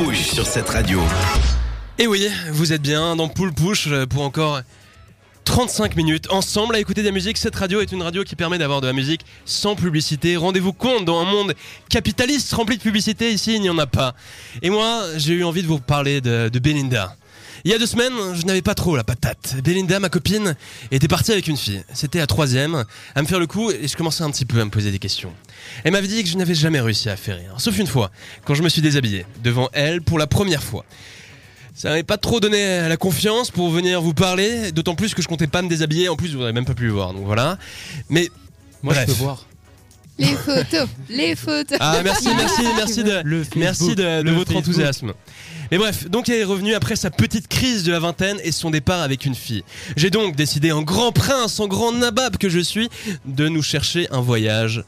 Sur cette radio. Et oui, vous êtes bien dans Push euh, pour encore 35 minutes ensemble à écouter de la musique. Cette radio est une radio qui permet d'avoir de la musique sans publicité. Rendez-vous compte, dans un monde capitaliste rempli de publicité, ici il n'y en a pas. Et moi, j'ai eu envie de vous parler de Belinda. Il y a deux semaines, je n'avais pas trop la patate. Belinda, ma copine, était partie avec une fille. C'était à troisième, à me faire le coup, et je commençais un petit peu à me poser des questions. Elle m'avait dit que je n'avais jamais réussi à faire rien, sauf une fois, quand je me suis déshabillé, devant elle pour la première fois. Ça n'avait pas trop donné la confiance pour venir vous parler, d'autant plus que je comptais pas me déshabiller, en plus vous n'aurez même pas pu le voir, donc voilà. Mais Moi, Bref. je peux voir. Les photos, les photos. Ah merci, merci, merci de, Le merci de, de le votre Facebook. enthousiasme. Mais bref, donc elle est revenue après sa petite crise de la vingtaine et son départ avec une fille. J'ai donc décidé en grand prince, en grand nabab que je suis, de nous chercher un voyage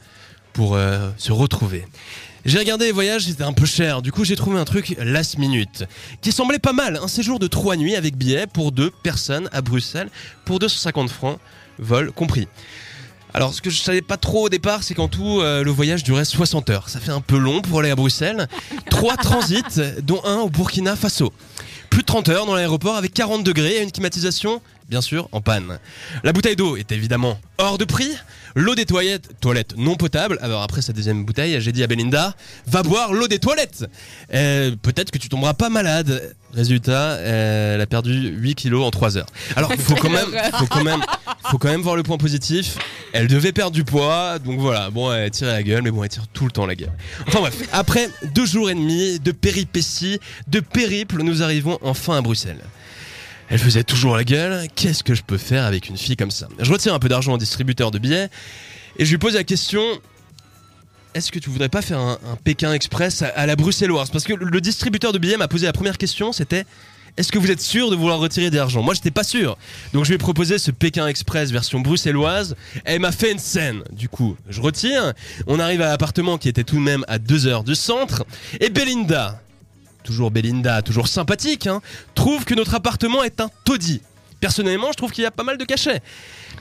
pour euh, se retrouver. J'ai regardé les voyages, c'était un peu cher. Du coup, j'ai trouvé un truc last minute qui semblait pas mal. Un séjour de trois nuits avec billet pour deux personnes à Bruxelles pour 250 francs, vol compris. Alors, ce que je savais pas trop au départ, c'est qu'en tout, euh, le voyage durait 60 heures. Ça fait un peu long pour aller à Bruxelles. Trois transits, dont un au Burkina Faso. Plus de 30 heures dans l'aéroport avec 40 degrés et une climatisation, bien sûr, en panne. La bouteille d'eau est évidemment hors de prix. L'eau des toilettes, toilettes non potable. Alors après sa deuxième bouteille, j'ai dit à Belinda, va boire l'eau des toilettes. Euh, Peut-être que tu tomberas pas malade. Résultat, euh, elle a perdu 8 kilos en 3 heures. Alors faut quand même, faut quand même, faut quand même voir le point positif. Elle devait perdre du poids, donc voilà. Bon, elle tirait la gueule, mais bon, elle tire tout le temps la gueule. Enfin bref, après deux jours et demi de péripéties, de périples, nous arrivons enfin à Bruxelles. Elle faisait toujours la gueule. Qu'est-ce que je peux faire avec une fille comme ça? Je retire un peu d'argent au distributeur de billets et je lui pose la question est-ce que tu voudrais pas faire un, Pékin Express à, la bruxelloise? Parce que le, distributeur de billets m'a posé la première question c'était est-ce que vous êtes sûr de vouloir retirer de l'argent Moi, j'étais pas sûr. Donc, je lui ai proposé ce Pékin Express version bruxelloise. Elle m'a fait une scène. Du coup, je retire. On arrive à l'appartement qui était tout de même à deux heures du centre. Et Belinda, toujours Belinda, toujours sympathique, hein, trouve que notre appartement est un taudis. Personnellement, je trouve qu'il y a pas mal de cachets.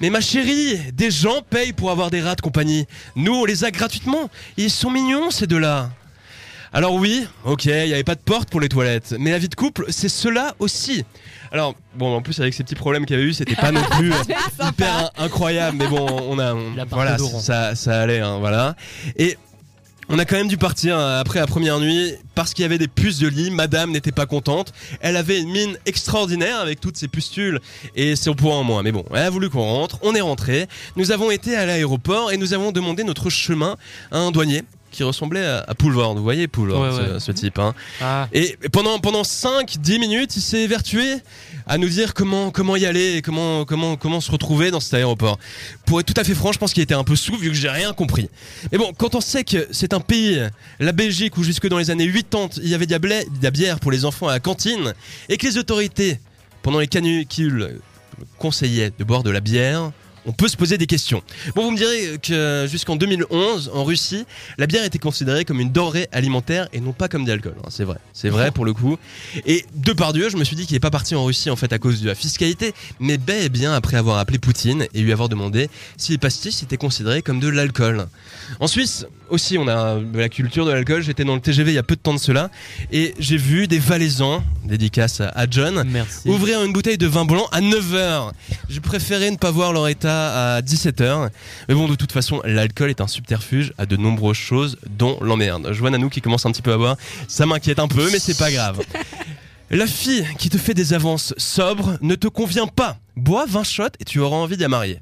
Mais ma chérie, des gens payent pour avoir des rats de compagnie. Nous, on les a gratuitement. Ils sont mignons, ces deux-là. Alors oui, ok, il n'y avait pas de porte pour les toilettes, mais la vie de couple, c'est cela aussi. Alors, bon, en plus, avec ces petits problèmes qu'il y avait eu, c'était pas non plus hyper in- incroyable, mais bon, on a... on- voilà, ça, ça allait, hein, voilà. Et on a quand même dû partir euh, après la première nuit parce qu'il y avait des puces de lit. Madame n'était pas contente. Elle avait une mine extraordinaire avec toutes ses pustules et ses poids en moins. Mais bon, elle a voulu qu'on rentre. On est rentré. Nous avons été à l'aéroport et nous avons demandé notre chemin à un douanier qui ressemblait à, à Poulvord. Vous voyez Poulvord, Ouais, ce, ouais. ce type. Hein. Ah, Et pendant, pendant 5-10 minutes, il s'est évertué à nous dire comment, comment y aller et comment, comment, comment se retrouver dans cet aéroport. Pour être tout à fait franc, je pense qu'il était un peu sous vu que j'ai rien compris. Mais bon, quand on sait que c'est un pays, la Belgique, où jusque dans les années 80, il y avait de la, de la bière pour les enfants à la cantine et que les autorités, pendant les canicules, conseillaient de boire de la bière, on peut se poser des questions. Bon, vous me direz que jusqu'en 2011, en Russie, la bière était considérée comme une denrée alimentaire et non pas comme de l'alcool. hein, C'est vrai, c'est vrai pour le coup. Et de par Dieu, je me suis dit qu'il n'est pas parti en Russie en fait à cause de la fiscalité, mais bel et bien après avoir appelé Poutine et lui avoir demandé si les pastis étaient considérés comme de l'alcool. En Suisse aussi, on a de la culture de l'alcool. J'étais dans le TGV il y a peu de temps de cela et j'ai vu des Valaisans, dédicace à- à John, merci. ouvrir une bouteille de vin blanc à 9h. Je préférais ne pas voir leur état à 17h. Mais bon, de toute façon, l'alcool est un subterfuge à de nombreuses choses, dont l'emmerde. Je vois Nanou qui commence un petit peu à boire. Ça m'inquiète un peu, mais c'est pas grave. La fille qui te fait des avances sobres ne te convient pas. Bois 20 shots et tu auras envie d'y marier.